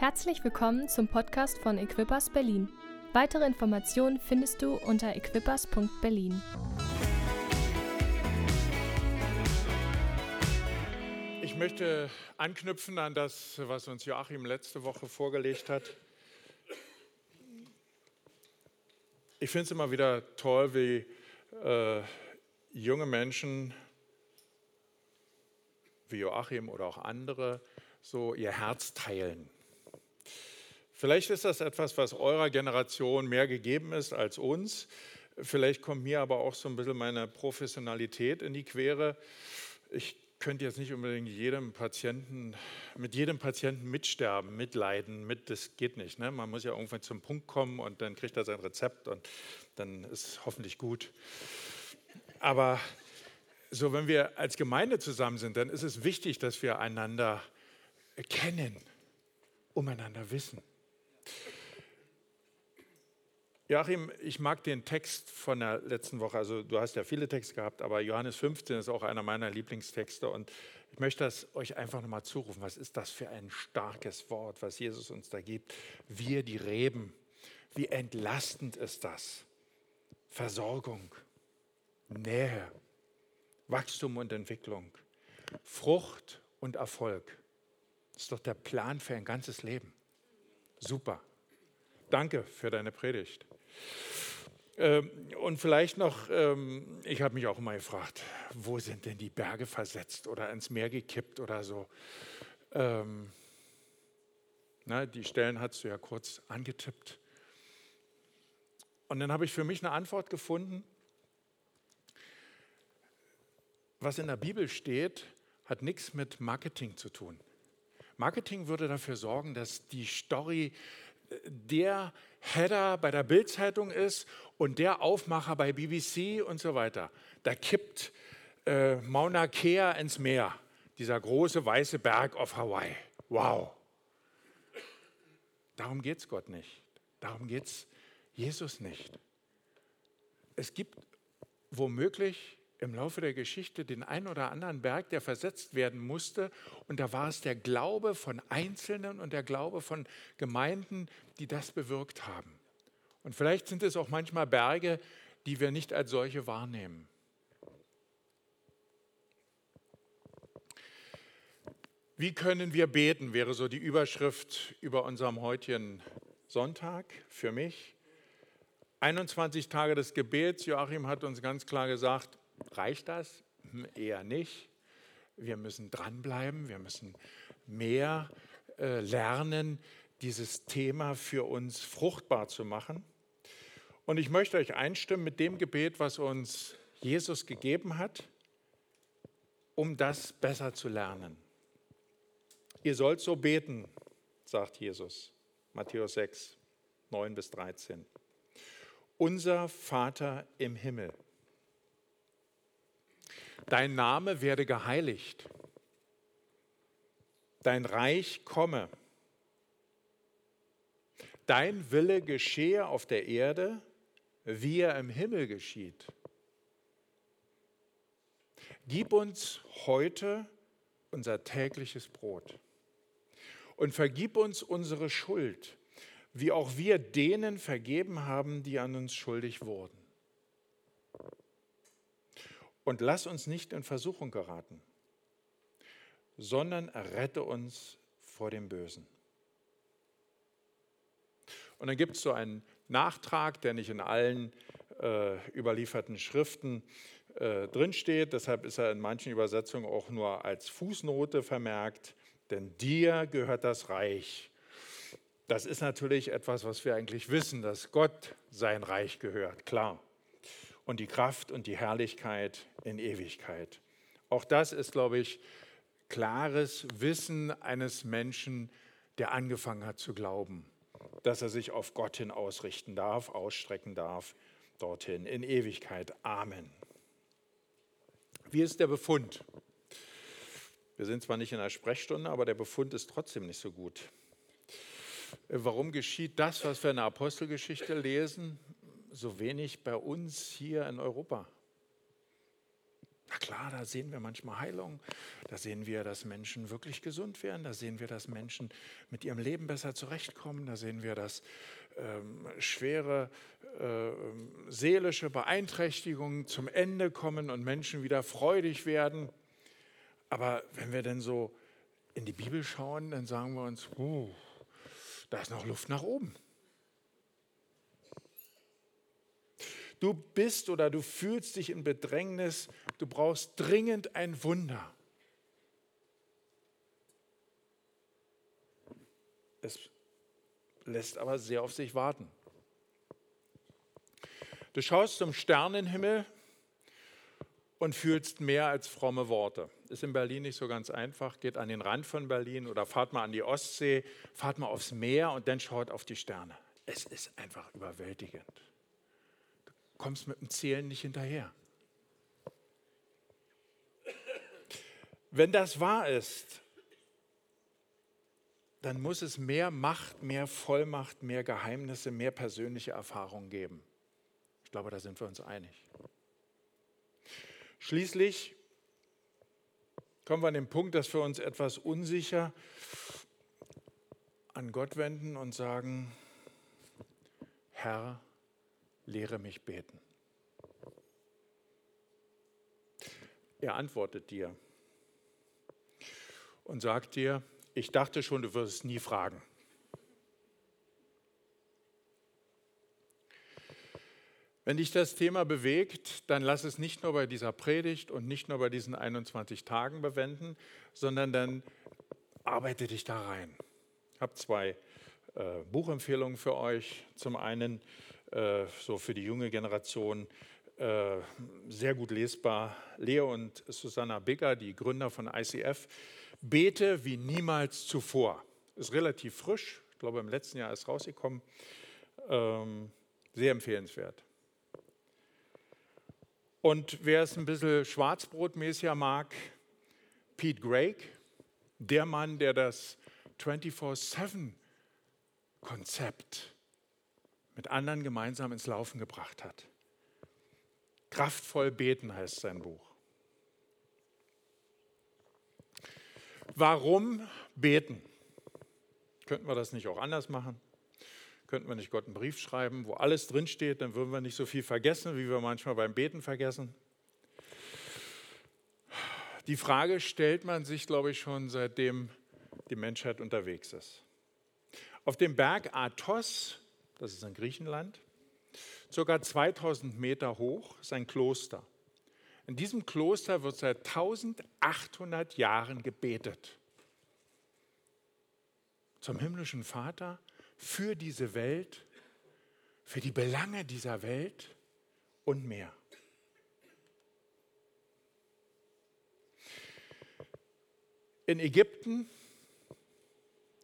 Herzlich willkommen zum Podcast von Equippers Berlin. Weitere Informationen findest du unter equippers.berlin. Ich möchte anknüpfen an das, was uns Joachim letzte Woche vorgelegt hat. Ich finde es immer wieder toll, wie äh, junge Menschen wie Joachim oder auch andere so ihr Herz teilen. Vielleicht ist das etwas, was eurer Generation mehr gegeben ist als uns. Vielleicht kommt mir aber auch so ein bisschen meine Professionalität in die Quere. Ich könnte jetzt nicht unbedingt jedem Patienten, mit jedem Patienten mitsterben, mitleiden, mit, das geht nicht. Ne? Man muss ja irgendwann zum Punkt kommen und dann kriegt er sein Rezept und dann ist es hoffentlich gut. Aber so, wenn wir als Gemeinde zusammen sind, dann ist es wichtig, dass wir einander kennen, umeinander wissen. Joachim, ich mag den Text von der letzten Woche. Also du hast ja viele Texte gehabt, aber Johannes 15 ist auch einer meiner Lieblingstexte und ich möchte das euch einfach nochmal zurufen. Was ist das für ein starkes Wort, was Jesus uns da gibt? Wir, die Reben, wie entlastend ist das? Versorgung, Nähe, Wachstum und Entwicklung, Frucht und Erfolg. Das ist doch der Plan für ein ganzes Leben. Super. Danke für deine Predigt. Ähm, und vielleicht noch, ähm, ich habe mich auch immer gefragt, wo sind denn die Berge versetzt oder ins Meer gekippt oder so. Ähm, na, die Stellen hast du ja kurz angetippt. Und dann habe ich für mich eine Antwort gefunden. Was in der Bibel steht, hat nichts mit Marketing zu tun. Marketing würde dafür sorgen, dass die Story der Header bei der Bildzeitung ist und der Aufmacher bei BBC und so weiter. Da kippt äh, Mauna Kea ins Meer, dieser große weiße Berg auf Hawaii. Wow. Darum geht es Gott nicht. Darum geht es Jesus nicht. Es gibt womöglich im Laufe der Geschichte den einen oder anderen Berg, der versetzt werden musste. Und da war es der Glaube von Einzelnen und der Glaube von Gemeinden, die das bewirkt haben. Und vielleicht sind es auch manchmal Berge, die wir nicht als solche wahrnehmen. Wie können wir beten, wäre so die Überschrift über unserem heutigen Sonntag für mich. 21 Tage des Gebets. Joachim hat uns ganz klar gesagt, Reicht das? Hm, eher nicht. Wir müssen dranbleiben, wir müssen mehr äh, lernen, dieses Thema für uns fruchtbar zu machen. Und ich möchte euch einstimmen mit dem Gebet, was uns Jesus gegeben hat, um das besser zu lernen. Ihr sollt so beten, sagt Jesus, Matthäus 6, 9 bis 13. Unser Vater im Himmel Dein Name werde geheiligt. Dein Reich komme. Dein Wille geschehe auf der Erde, wie er im Himmel geschieht. Gib uns heute unser tägliches Brot und vergib uns unsere Schuld, wie auch wir denen vergeben haben, die an uns schuldig wurden und lass uns nicht in Versuchung geraten, sondern errette uns vor dem Bösen. Und dann gibt es so einen Nachtrag, der nicht in allen äh, überlieferten Schriften äh, drinsteht. Deshalb ist er in manchen Übersetzungen auch nur als Fußnote vermerkt. Denn dir gehört das Reich. Das ist natürlich etwas, was wir eigentlich wissen, dass Gott sein Reich gehört, klar und die Kraft und die Herrlichkeit in Ewigkeit. Auch das ist, glaube ich, klares Wissen eines Menschen, der angefangen hat zu glauben, dass er sich auf Gott hin ausrichten darf, ausstrecken darf, dorthin in Ewigkeit. Amen. Wie ist der Befund? Wir sind zwar nicht in der Sprechstunde, aber der Befund ist trotzdem nicht so gut. Warum geschieht das, was wir in der Apostelgeschichte lesen? So wenig bei uns hier in Europa? Da klar, da sehen wir manchmal Heilung, da sehen wir, dass Menschen wirklich gesund werden, da sehen wir, dass Menschen mit ihrem Leben besser zurechtkommen, da sehen wir, dass ähm, schwere äh, seelische Beeinträchtigungen zum Ende kommen und Menschen wieder freudig werden. Aber wenn wir denn so in die Bibel schauen, dann sagen wir uns, uh, da ist noch Luft nach oben. Du bist oder du fühlst dich in Bedrängnis, du brauchst dringend ein Wunder. Es lässt aber sehr auf sich warten. Du schaust zum Sternenhimmel und fühlst mehr als fromme Worte. Ist in Berlin nicht so ganz einfach. Geht an den Rand von Berlin oder fahrt mal an die Ostsee, fahrt mal aufs Meer und dann schaut auf die Sterne. Es ist einfach überwältigend kommst mit dem Zählen nicht hinterher. Wenn das wahr ist, dann muss es mehr Macht, mehr Vollmacht, mehr Geheimnisse, mehr persönliche Erfahrungen geben. Ich glaube, da sind wir uns einig. Schließlich kommen wir an den Punkt, dass wir uns etwas unsicher an Gott wenden und sagen, Herr, lehre mich beten. Er antwortet dir und sagt dir, ich dachte schon, du wirst es nie fragen. Wenn dich das Thema bewegt, dann lass es nicht nur bei dieser Predigt und nicht nur bei diesen 21 Tagen bewenden, sondern dann arbeite dich da rein. Ich habe zwei äh, Buchempfehlungen für euch. Zum einen so für die junge Generation äh, sehr gut lesbar. Leo und Susanna Bigger, die Gründer von ICF, Bete wie niemals zuvor. Ist relativ frisch, ich glaube im letzten Jahr ist rausgekommen. Ähm, sehr empfehlenswert. Und wer es ein bisschen schwarzbrotmäßiger mag, Pete Greig, der Mann, der das 24-7-Konzept mit anderen gemeinsam ins Laufen gebracht hat. Kraftvoll beten heißt sein Buch. Warum beten? Könnten wir das nicht auch anders machen? Könnten wir nicht Gott einen Brief schreiben, wo alles drinsteht, dann würden wir nicht so viel vergessen, wie wir manchmal beim Beten vergessen. Die Frage stellt man sich, glaube ich, schon seitdem die Menschheit unterwegs ist. Auf dem Berg Athos das ist in Griechenland, ca. 2000 Meter hoch, ist ein Kloster. In diesem Kloster wird seit 1800 Jahren gebetet. Zum himmlischen Vater, für diese Welt, für die Belange dieser Welt und mehr. In Ägypten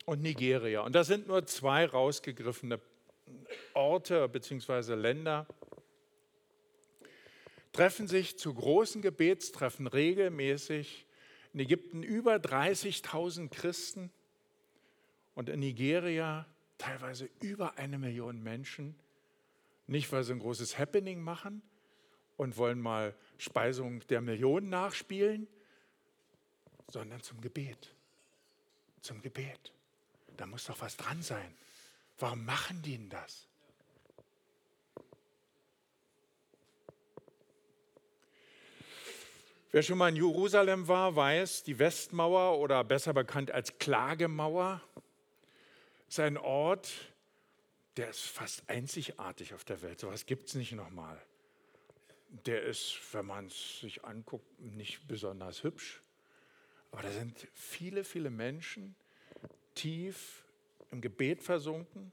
und Nigeria, und das sind nur zwei rausgegriffene Orte bzw. Länder treffen sich zu großen Gebetstreffen regelmäßig. In Ägypten über 30.000 Christen und in Nigeria teilweise über eine Million Menschen. Nicht, weil sie ein großes Happening machen und wollen mal Speisung der Millionen nachspielen, sondern zum Gebet. Zum Gebet. Da muss doch was dran sein. Warum machen die denn das? Wer schon mal in Jerusalem war, weiß, die Westmauer oder besser bekannt als Klagemauer ist ein Ort, der ist fast einzigartig auf der Welt. So etwas gibt es nicht nochmal. Der ist, wenn man es sich anguckt, nicht besonders hübsch. Aber da sind viele, viele Menschen tief im Gebet versunken.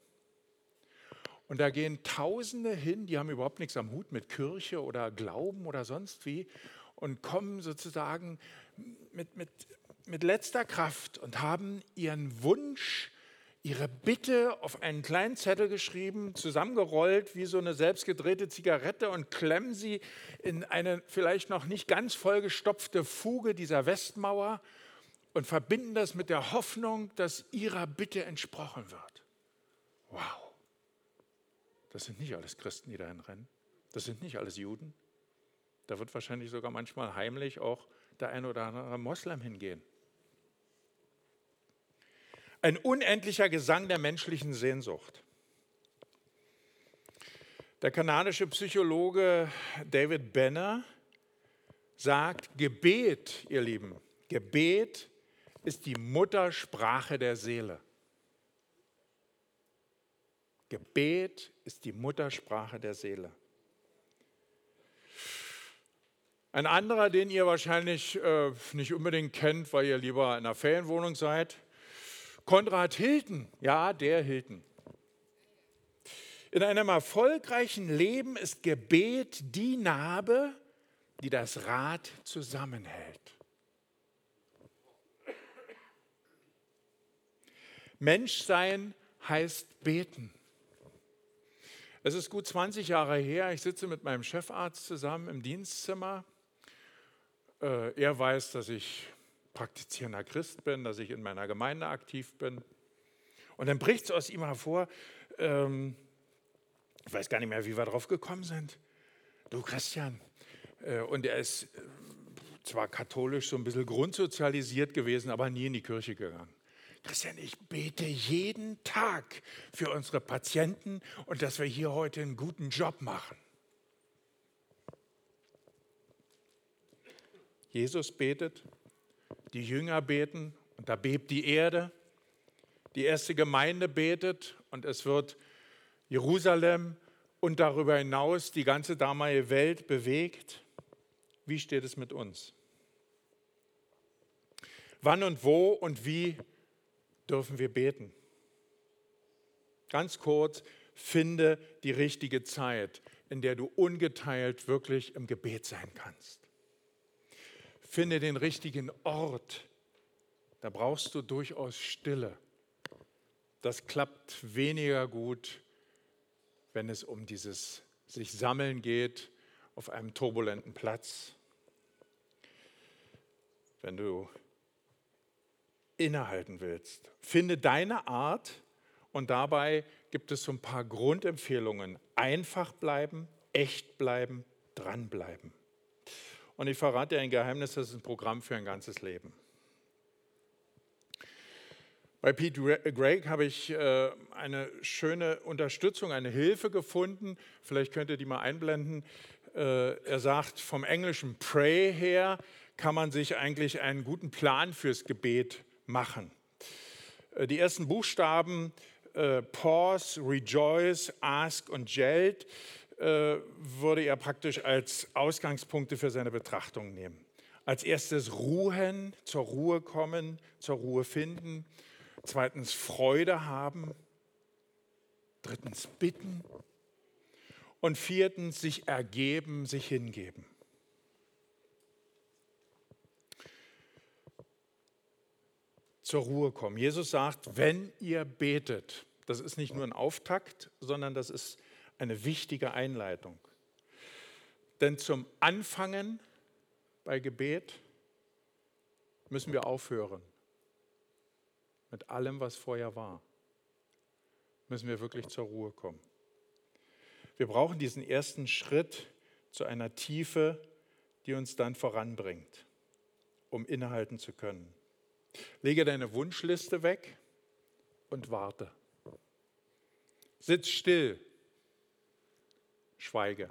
Und da gehen Tausende hin, die haben überhaupt nichts am Hut mit Kirche oder Glauben oder sonst wie und kommen sozusagen mit, mit, mit letzter Kraft und haben ihren Wunsch, ihre Bitte auf einen kleinen Zettel geschrieben, zusammengerollt wie so eine selbstgedrehte Zigarette und klemmen sie in eine vielleicht noch nicht ganz vollgestopfte Fuge dieser Westmauer und verbinden das mit der Hoffnung, dass ihrer Bitte entsprochen wird. Wow. Das sind nicht alles Christen, die dahin rennen. Das sind nicht alles Juden. Da wird wahrscheinlich sogar manchmal heimlich auch der ein oder andere Moslem hingehen. Ein unendlicher Gesang der menschlichen Sehnsucht. Der kanadische Psychologe David Benner sagt, Gebet, ihr Lieben, Gebet ist die Muttersprache der Seele. Gebet ist die Muttersprache der Seele. Ein anderer, den ihr wahrscheinlich äh, nicht unbedingt kennt, weil ihr lieber in einer Ferienwohnung seid, Konrad Hilton. Ja, der Hilton. In einem erfolgreichen Leben ist Gebet die Narbe, die das Rad zusammenhält. Menschsein heißt beten. Es ist gut 20 Jahre her, ich sitze mit meinem Chefarzt zusammen im Dienstzimmer äh, er weiß, dass ich praktizierender Christ bin, dass ich in meiner Gemeinde aktiv bin. Und dann bricht es aus ihm hervor, ähm, ich weiß gar nicht mehr, wie wir drauf gekommen sind. Du Christian, äh, und er ist äh, zwar katholisch so ein bisschen grundsozialisiert gewesen, aber nie in die Kirche gegangen. Christian, ich bete jeden Tag für unsere Patienten und dass wir hier heute einen guten Job machen. Jesus betet, die Jünger beten und da bebt die Erde. Die erste Gemeinde betet und es wird Jerusalem und darüber hinaus die ganze damalige Welt bewegt. Wie steht es mit uns? Wann und wo und wie dürfen wir beten? Ganz kurz, finde die richtige Zeit, in der du ungeteilt wirklich im Gebet sein kannst. Finde den richtigen Ort. Da brauchst du durchaus Stille. Das klappt weniger gut, wenn es um dieses sich sammeln geht auf einem turbulenten Platz. Wenn du innehalten willst, finde deine Art und dabei gibt es so ein paar Grundempfehlungen. Einfach bleiben, echt bleiben, dranbleiben. Und ich verrate dir ein Geheimnis, das ist ein Programm für ein ganzes Leben. Bei Pete Gregg habe ich äh, eine schöne Unterstützung, eine Hilfe gefunden. Vielleicht könnt ihr die mal einblenden. Äh, er sagt, vom englischen Pray her kann man sich eigentlich einen guten Plan fürs Gebet machen. Äh, die ersten Buchstaben Pause, Rejoice, Ask und Gelt äh, würde er praktisch als Ausgangspunkte für seine Betrachtung nehmen. Als erstes ruhen, zur Ruhe kommen, zur Ruhe finden. Zweitens Freude haben. Drittens bitten. Und viertens sich ergeben, sich hingeben. Zur Ruhe kommen. Jesus sagt, wenn ihr betet, das ist nicht nur ein Auftakt, sondern das ist eine wichtige Einleitung. Denn zum Anfangen bei Gebet müssen wir aufhören. Mit allem, was vorher war, müssen wir wirklich zur Ruhe kommen. Wir brauchen diesen ersten Schritt zu einer Tiefe, die uns dann voranbringt, um innehalten zu können. Lege deine Wunschliste weg und warte. Sitz still schweige.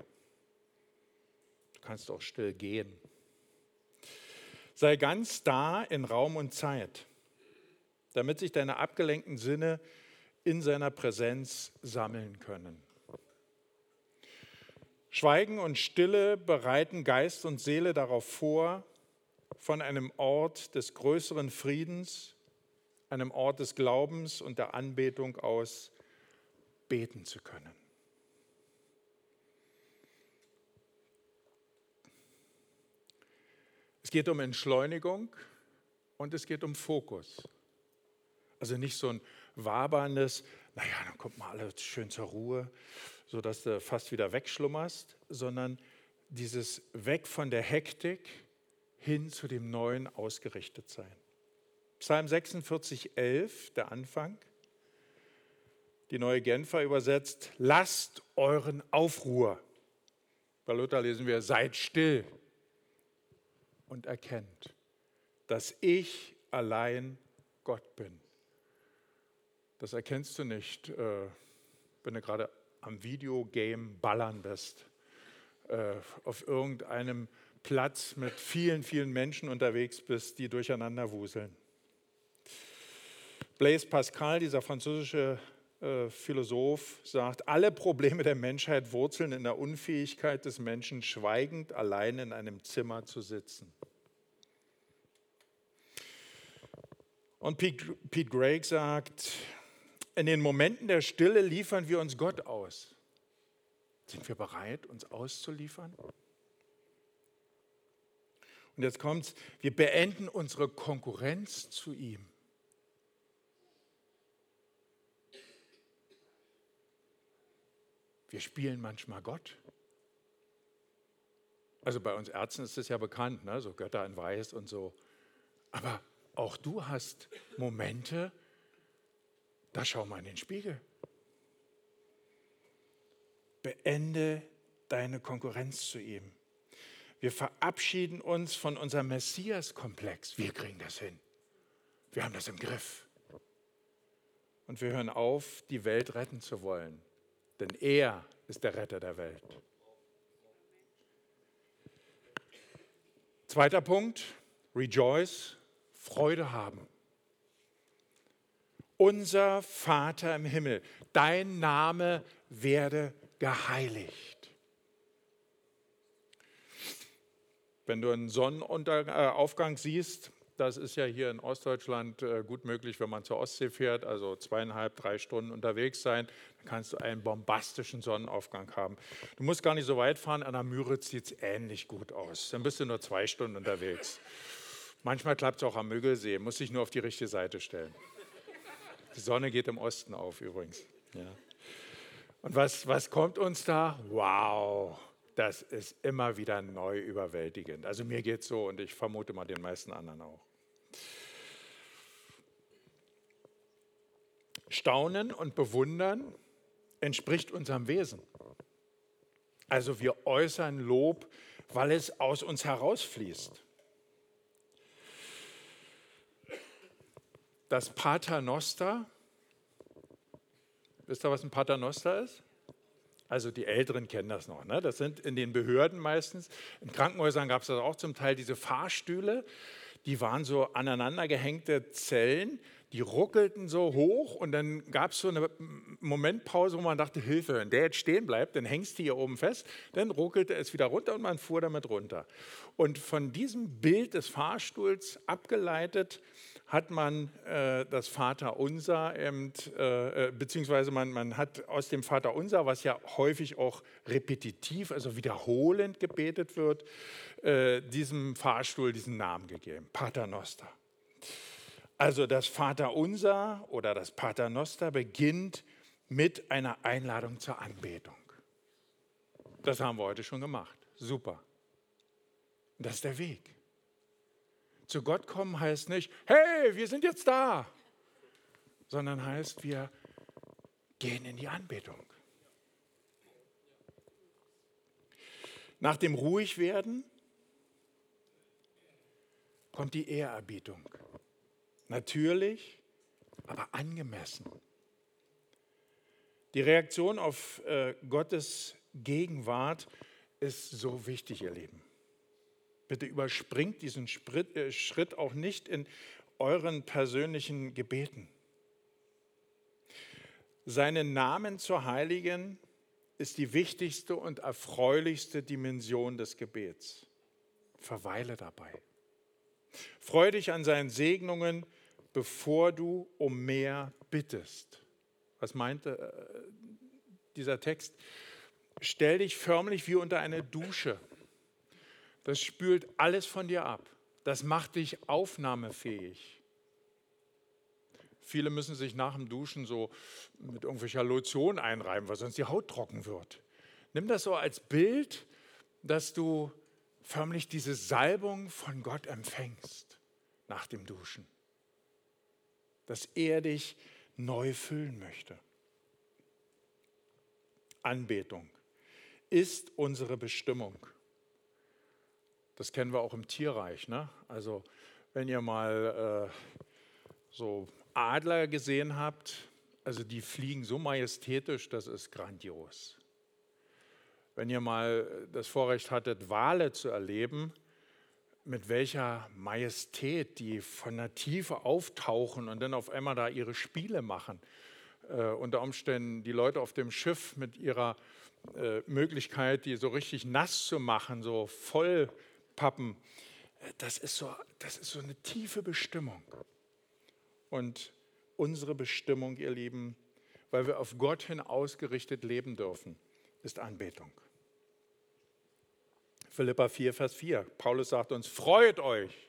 Du kannst auch still gehen. Sei ganz da in Raum und Zeit, damit sich deine abgelenkten Sinne in seiner Präsenz sammeln können. Schweigen und Stille bereiten Geist und Seele darauf vor, von einem Ort des größeren Friedens, einem Ort des Glaubens und der Anbetung aus beten zu können. Geht um Entschleunigung und es geht um Fokus. Also nicht so ein waberndes, naja, dann kommt mal alles schön zur Ruhe, sodass du fast wieder wegschlummerst, sondern dieses Weg von der Hektik hin zu dem Neuen ausgerichtet sein. Psalm 46, 11, der Anfang. Die neue Genfer übersetzt, lasst euren Aufruhr Bei Luther lesen wir, seid still und erkennt, dass ich allein Gott bin. Das erkennst du nicht, äh, wenn du gerade am Videogame ballern bist, äh, auf irgendeinem Platz mit vielen, vielen Menschen unterwegs bist, die durcheinander wuseln. Blaise Pascal, dieser französische Philosoph, sagt, alle Probleme der Menschheit wurzeln in der Unfähigkeit des Menschen, schweigend allein in einem Zimmer zu sitzen. Und Pete, Pete Greig sagt, in den Momenten der Stille liefern wir uns Gott aus. Sind wir bereit, uns auszuliefern? Und jetzt kommt's, wir beenden unsere Konkurrenz zu ihm. Wir spielen manchmal Gott. Also bei uns Ärzten ist es ja bekannt, ne? so Götter in Weiß und so. Aber auch du hast Momente, da schau mal in den Spiegel. Beende deine Konkurrenz zu ihm. Wir verabschieden uns von unserem Messias-Komplex. Wir kriegen das hin. Wir haben das im Griff. Und wir hören auf, die Welt retten zu wollen. Denn er ist der Retter der Welt. Zweiter Punkt, rejoice, Freude haben. Unser Vater im Himmel, dein Name werde geheiligt. Wenn du einen Sonnenaufgang siehst, das ist ja hier in Ostdeutschland äh, gut möglich, wenn man zur Ostsee fährt, also zweieinhalb, drei Stunden unterwegs sein, dann kannst du einen bombastischen Sonnenaufgang haben. Du musst gar nicht so weit fahren, an der Müritz sieht es ähnlich gut aus. Dann bist du nur zwei Stunden unterwegs. Manchmal klappt es auch am Müggelsee, muss sich nur auf die richtige Seite stellen. Die Sonne geht im Osten auf übrigens. Ja. Und was, was kommt uns da? Wow, das ist immer wieder neu überwältigend. Also mir geht es so und ich vermute mal den meisten anderen auch. Staunen und Bewundern entspricht unserem Wesen. Also wir äußern Lob, weil es aus uns herausfließt. das Paternoster. Wisst ihr, was ein Paternoster ist? Also die Älteren kennen das noch. Ne? Das sind in den Behörden meistens. In Krankenhäusern gab es das auch zum Teil, diese Fahrstühle. Die waren so aneinandergehängte Zellen, die ruckelten so hoch und dann gab es so eine Momentpause, wo man dachte, Hilfe, wenn der jetzt stehen bleibt, dann hängst du hier oben fest, dann ruckelte es wieder runter und man fuhr damit runter. Und von diesem Bild des Fahrstuhls abgeleitet hat man äh, das Vaterunser, eben, äh, beziehungsweise man, man hat aus dem Vaterunser, was ja häufig auch repetitiv, also wiederholend gebetet wird, äh, diesem Fahrstuhl diesen Namen gegeben, Paternoster. Also das Vaterunser oder das Paternoster beginnt mit einer Einladung zur Anbetung. Das haben wir heute schon gemacht. Super. Das ist der Weg. Zu Gott kommen heißt nicht, hey, wir sind jetzt da, sondern heißt, wir gehen in die Anbetung. Nach dem Ruhigwerden kommt die Ehrerbietung. Natürlich, aber angemessen. Die Reaktion auf äh, Gottes Gegenwart ist so wichtig, ihr Leben. Bitte überspringt diesen äh, Schritt auch nicht in euren persönlichen Gebeten. Seinen Namen zu heiligen ist die wichtigste und erfreulichste Dimension des Gebets. Verweile dabei. Freu dich an seinen Segnungen, bevor du um mehr bittest. Was meint äh, dieser Text? Stell dich förmlich wie unter eine Dusche das spült alles von dir ab. Das macht dich aufnahmefähig. Viele müssen sich nach dem Duschen so mit irgendwelcher Lotion einreiben, weil sonst die Haut trocken wird. Nimm das so als Bild, dass du förmlich diese Salbung von Gott empfängst nach dem Duschen. Dass er dich neu füllen möchte. Anbetung ist unsere Bestimmung. Das kennen wir auch im Tierreich. Ne? Also wenn ihr mal äh, so Adler gesehen habt, also die fliegen so majestätisch, das ist grandios. Wenn ihr mal das Vorrecht hattet, Wale zu erleben, mit welcher Majestät die von der Tiefe auftauchen und dann auf einmal da ihre Spiele machen. Äh, unter Umständen die Leute auf dem Schiff mit ihrer äh, Möglichkeit, die so richtig nass zu machen, so vollpappen. Äh, das ist so, das ist so eine tiefe Bestimmung. Und unsere Bestimmung, ihr Lieben, weil wir auf Gott hin ausgerichtet leben dürfen, ist Anbetung. Philippa 4, Vers 4. Paulus sagt uns, freut euch,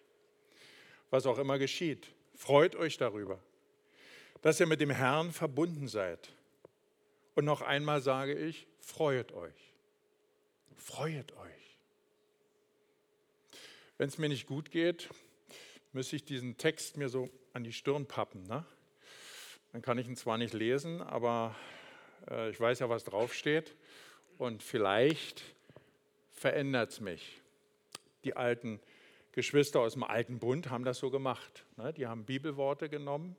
was auch immer geschieht. Freut euch darüber, dass ihr mit dem Herrn verbunden seid. Und noch einmal sage ich, freut euch. Freut euch. Wenn es mir nicht gut geht, müsste ich diesen Text mir so an die Stirn pappen. Ne? Dann kann ich ihn zwar nicht lesen, aber äh, ich weiß ja, was draufsteht. Und vielleicht verändert es mich. Die alten Geschwister aus dem alten Bund haben das so gemacht. Ne? Die haben Bibelworte genommen,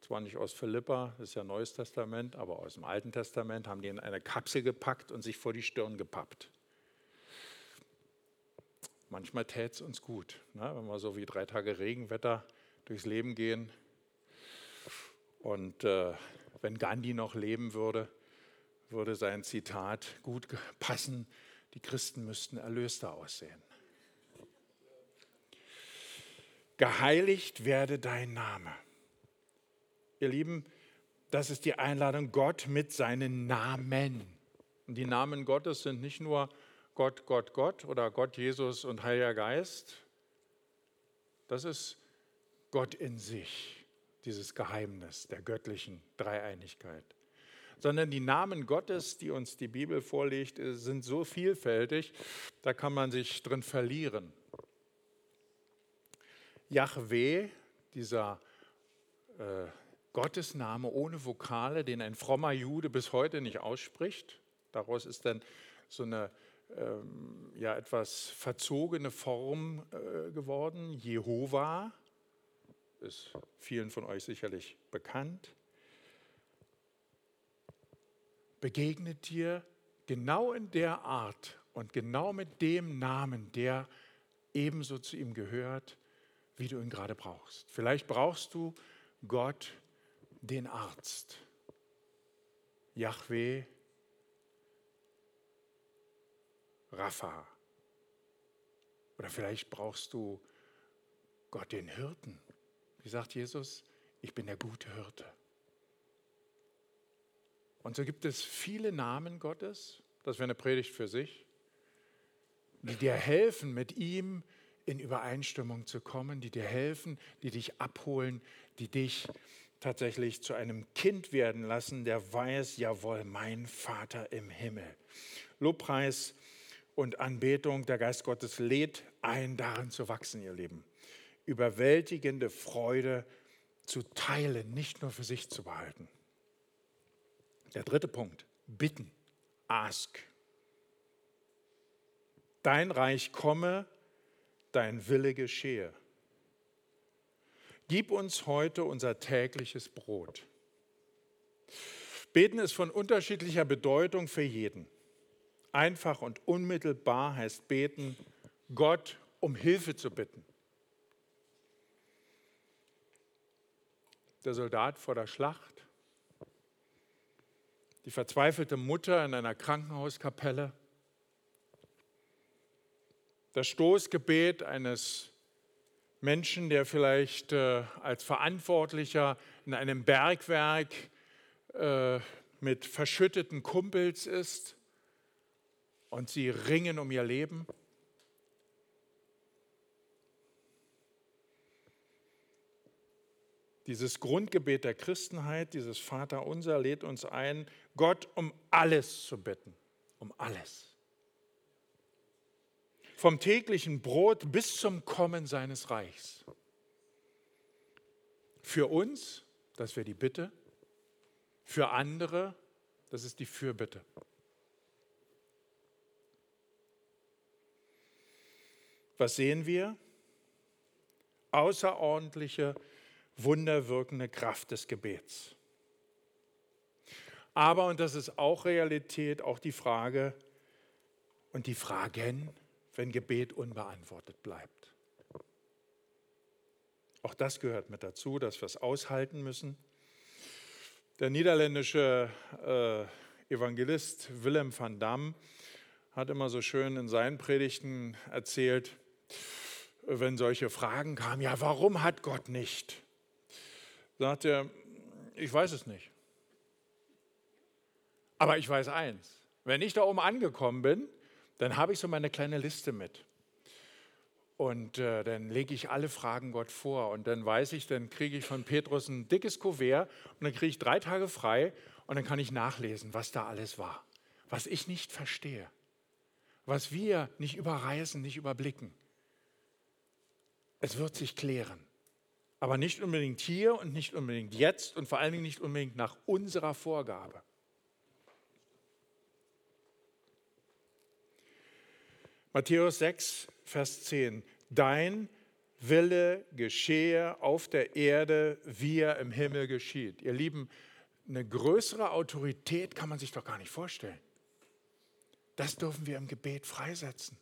zwar nicht aus Philippa, das ist ja Neues Testament, aber aus dem Alten Testament, haben die in eine Kapsel gepackt und sich vor die Stirn gepappt. Manchmal täte es uns gut, ne? wenn wir so wie drei Tage Regenwetter durchs Leben gehen. Und äh, wenn Gandhi noch leben würde, würde sein Zitat gut passen die Christen müssten erlöster aussehen. Geheiligt werde dein Name. Ihr Lieben, das ist die Einladung Gott mit seinen Namen. Und die Namen Gottes sind nicht nur Gott, Gott, Gott oder Gott, Jesus und Heiliger Geist. Das ist Gott in sich, dieses Geheimnis der göttlichen Dreieinigkeit sondern die Namen Gottes, die uns die Bibel vorlegt, äh, sind so vielfältig, da kann man sich drin verlieren. Yahweh, dieser äh, Gottesname ohne Vokale, den ein frommer Jude bis heute nicht ausspricht, daraus ist dann so eine ähm, ja, etwas verzogene Form äh, geworden. Jehova ist vielen von euch sicherlich bekannt begegnet dir genau in der Art und genau mit dem Namen, der ebenso zu ihm gehört, wie du ihn gerade brauchst. Vielleicht brauchst du Gott, den Arzt. Yahweh, Rapha. Oder vielleicht brauchst du Gott, den Hirten. Wie sagt Jesus? Ich bin der gute Hirte. Und so gibt es viele Namen Gottes, das wäre eine Predigt für sich, die dir helfen, mit ihm in Übereinstimmung zu kommen, die dir helfen, die dich abholen, die dich tatsächlich zu einem Kind werden lassen, der weiß, jawohl, mein Vater im Himmel. Lobpreis und Anbetung, der Geist Gottes lädt ein, darin zu wachsen, ihr Lieben. Überwältigende Freude zu teilen, nicht nur für sich zu behalten. Der dritte Punkt, bitten, ask. Dein Reich komme, dein Wille geschehe. Gib uns heute unser tägliches Brot. Beten ist von unterschiedlicher Bedeutung für jeden. Einfach und unmittelbar heißt beten, Gott um Hilfe zu bitten. Der Soldat vor der Schlacht die verzweifelte Mutter in einer Krankenhauskapelle, das Stoßgebet eines Menschen, der vielleicht äh, als Verantwortlicher in einem Bergwerk äh, mit verschütteten Kumpels ist und sie ringen um ihr Leben. Dieses Grundgebet der Christenheit, dieses Vaterunser lädt uns ein, Gott um alles zu bitten, um alles. Vom täglichen Brot bis zum Kommen seines Reichs. Für uns, das wäre die Bitte, für andere, das ist die Fürbitte. Was sehen wir? Außerordentliche, wunderwirkende Kraft des Gebets. Aber, und das ist auch Realität, auch die Frage und die Fragen, wenn Gebet unbeantwortet bleibt. Auch das gehört mit dazu, dass wir es aushalten müssen. Der niederländische äh, Evangelist Willem van Dam hat immer so schön in seinen Predigten erzählt, wenn solche Fragen kamen, ja, warum hat Gott nicht? Sagt er, ich weiß es nicht. Aber ich weiß eins, wenn ich da oben angekommen bin, dann habe ich so meine kleine Liste mit. Und äh, dann lege ich alle Fragen Gott vor. Und dann weiß ich, dann kriege ich von Petrus ein dickes Kuvert und dann kriege ich drei Tage frei und dann kann ich nachlesen, was da alles war. Was ich nicht verstehe. Was wir nicht überreißen, nicht überblicken. Es wird sich klären. Aber nicht unbedingt hier und nicht unbedingt jetzt und vor allen Dingen nicht unbedingt nach unserer Vorgabe. Matthäus 6, Vers 10. Dein Wille geschehe auf der Erde, wie er im Himmel geschieht. Ihr Lieben, eine größere Autorität kann man sich doch gar nicht vorstellen. Das dürfen wir im Gebet freisetzen,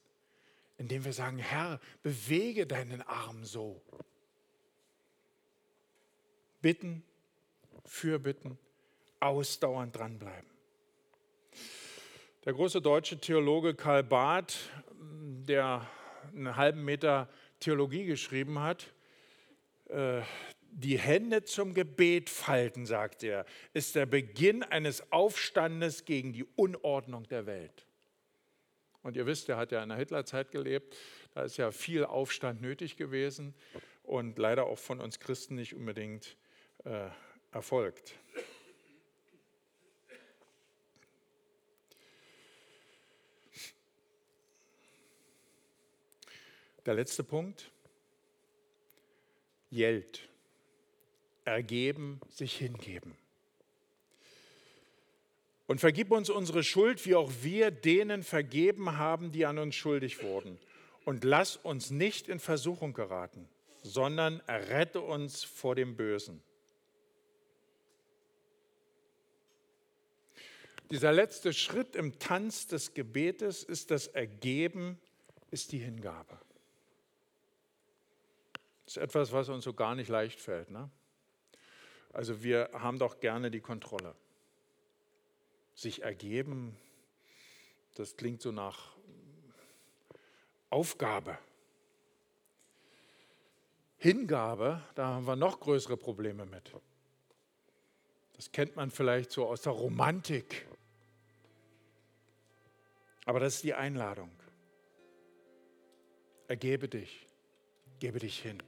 indem wir sagen, Herr, bewege deinen Arm so. Bitten, fürbitten, ausdauernd dranbleiben. Der große deutsche Theologe Karl Barth der einen halben Meter Theologie geschrieben hat, äh, die Hände zum Gebet falten, sagt er, ist der Beginn eines Aufstandes gegen die Unordnung der Welt. Und ihr wisst, er hat ja in der Hitlerzeit gelebt, da ist ja viel Aufstand nötig gewesen und leider auch von uns Christen nicht unbedingt äh, erfolgt. Der letzte Punkt. Geld. Ergeben, sich hingeben. Und vergib uns unsere Schuld, wie auch wir denen vergeben haben, die an uns schuldig wurden. Und lass uns nicht in Versuchung geraten, sondern errette uns vor dem Bösen. Dieser letzte Schritt im Tanz des Gebetes ist das Ergeben, ist die Hingabe. Das ist etwas, was uns so gar nicht leicht fällt. Ne? Also wir haben doch gerne die Kontrolle. Sich ergeben, das klingt so nach Aufgabe. Hingabe, da haben wir noch größere Probleme mit. Das kennt man vielleicht so aus der Romantik. Aber das ist die Einladung. Ergebe dich, gebe dich hin.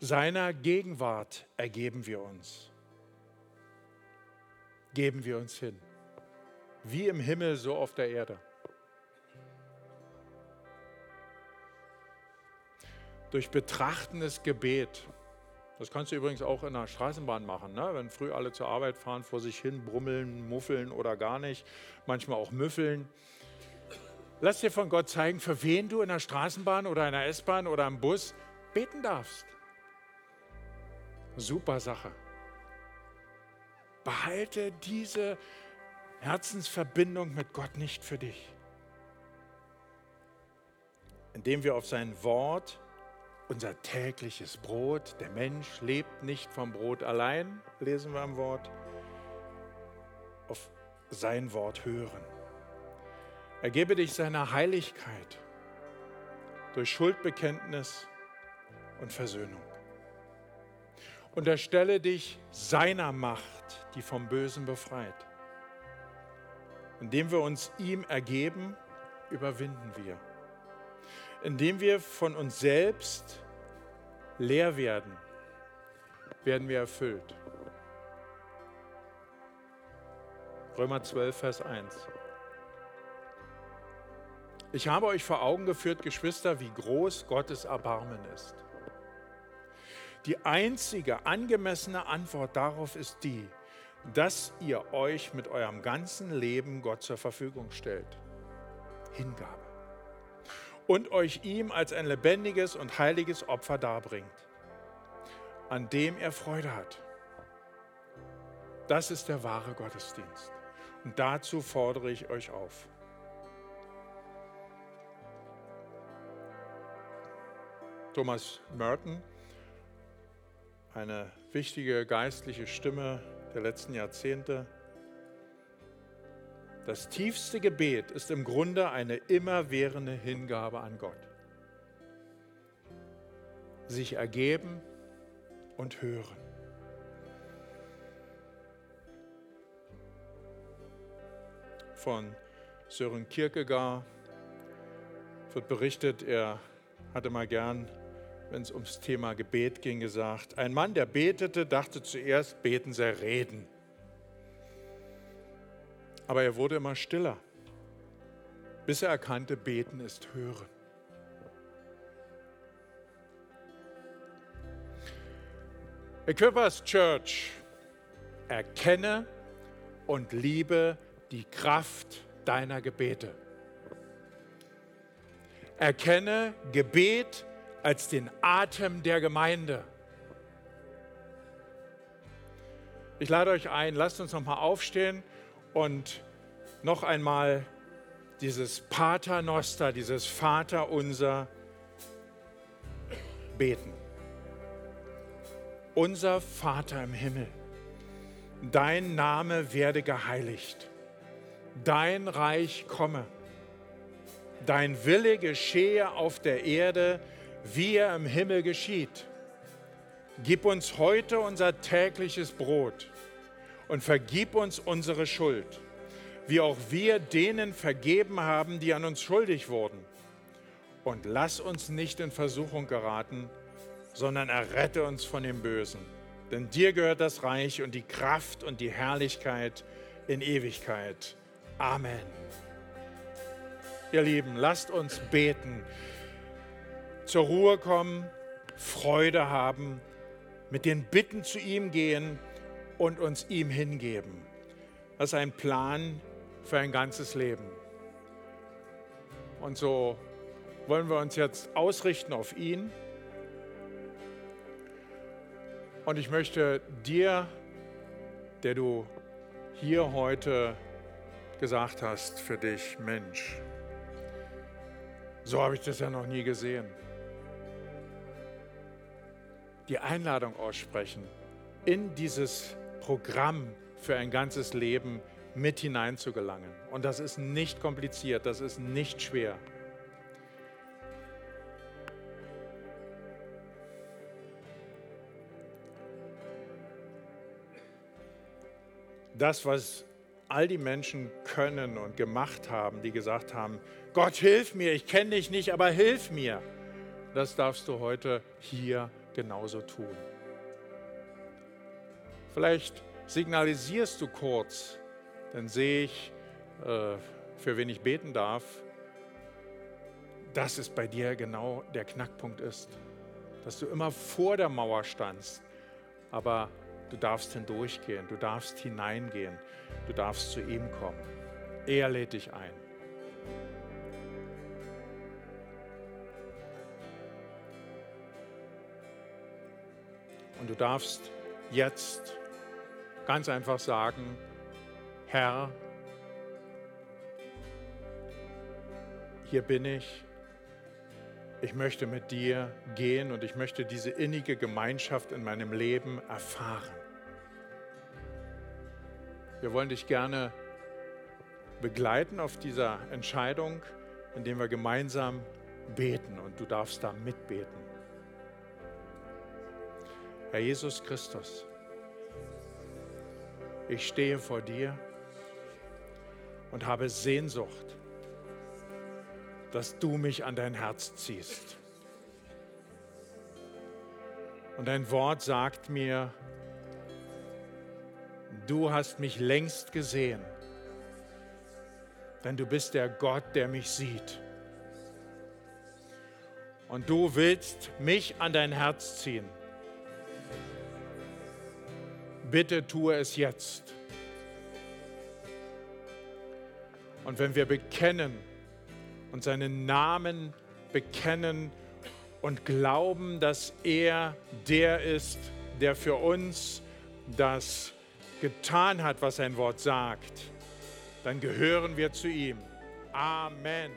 Seiner Gegenwart ergeben wir uns. Geben wir uns hin. Wie im Himmel, so auf der Erde. Durch betrachtendes Gebet. Das kannst du übrigens auch in der Straßenbahn machen, ne? wenn früh alle zur Arbeit fahren, vor sich hin brummeln, muffeln oder gar nicht, manchmal auch müffeln. Lass dir von Gott zeigen, für wen du in der Straßenbahn oder in der S-Bahn oder im Bus beten darfst. Super Sache. Behalte diese Herzensverbindung mit Gott nicht für dich. Indem wir auf sein Wort, unser tägliches Brot, der Mensch lebt nicht vom Brot allein, lesen wir im Wort, auf sein Wort hören. Ergebe dich seiner Heiligkeit durch Schuldbekenntnis und Versöhnung. Unterstelle dich seiner Macht, die vom Bösen befreit. Indem wir uns ihm ergeben, überwinden wir. Indem wir von uns selbst leer werden, werden wir erfüllt. Römer 12, Vers 1. Ich habe euch vor Augen geführt, Geschwister, wie groß Gottes Erbarmen ist. Die einzige angemessene Antwort darauf ist die, dass ihr euch mit eurem ganzen Leben Gott zur Verfügung stellt. Hingabe. Und euch ihm als ein lebendiges und heiliges Opfer darbringt, an dem er Freude hat. Das ist der wahre Gottesdienst. Und dazu fordere ich euch auf. Thomas Merton, eine wichtige geistliche Stimme der letzten Jahrzehnte. Das tiefste Gebet ist im Grunde eine immerwährende Hingabe an Gott. Sich ergeben und hören. Von Sören Kierkegaard wird berichtet, er hatte mal gern wenn es ums Thema Gebet ging, gesagt, ein Mann, der betete, dachte zuerst, beten sei reden. Aber er wurde immer stiller, bis er erkannte, beten ist hören. Equippers Church, erkenne und liebe die Kraft deiner Gebete. Erkenne Gebet als den Atem der Gemeinde. Ich lade euch ein, lasst uns nochmal aufstehen und noch einmal dieses Pater Noster, dieses Vater unser beten. Unser Vater im Himmel, dein Name werde geheiligt, dein Reich komme, dein Wille geschehe auf der Erde, wie er im Himmel geschieht. Gib uns heute unser tägliches Brot und vergib uns unsere Schuld, wie auch wir denen vergeben haben, die an uns schuldig wurden. Und lass uns nicht in Versuchung geraten, sondern errette uns von dem Bösen. Denn dir gehört das Reich und die Kraft und die Herrlichkeit in Ewigkeit. Amen. Ihr Lieben, lasst uns beten zur Ruhe kommen, Freude haben, mit den Bitten zu ihm gehen und uns ihm hingeben. Das ist ein Plan für ein ganzes Leben. Und so wollen wir uns jetzt ausrichten auf ihn. Und ich möchte dir, der du hier heute gesagt hast für dich, Mensch, so habe ich das ja noch nie gesehen die Einladung aussprechen, in dieses Programm für ein ganzes Leben mit hineinzugelangen. Und das ist nicht kompliziert, das ist nicht schwer. Das, was all die Menschen können und gemacht haben, die gesagt haben, Gott, hilf mir, ich kenne dich nicht, aber hilf mir, das darfst du heute hier genauso tun. Vielleicht signalisierst du kurz, dann sehe ich, äh, für wen ich beten darf, dass es bei dir genau der Knackpunkt ist. Dass du immer vor der Mauer standst, aber du darfst hindurchgehen, du darfst hineingehen, du darfst zu ihm kommen. Er lädt dich ein. Und du darfst jetzt ganz einfach sagen, Herr, hier bin ich. Ich möchte mit dir gehen und ich möchte diese innige Gemeinschaft in meinem Leben erfahren. Wir wollen dich gerne begleiten auf dieser Entscheidung, indem wir gemeinsam beten und du darfst da mitbeten. Herr Jesus Christus, ich stehe vor dir und habe Sehnsucht, dass du mich an dein Herz ziehst. Und dein Wort sagt mir, du hast mich längst gesehen, denn du bist der Gott, der mich sieht. Und du willst mich an dein Herz ziehen. Bitte tue es jetzt. Und wenn wir bekennen und seinen Namen bekennen und glauben, dass er der ist, der für uns das getan hat, was sein Wort sagt, dann gehören wir zu ihm. Amen.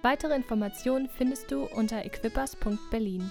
Weitere Informationen findest du unter equippers.berlin.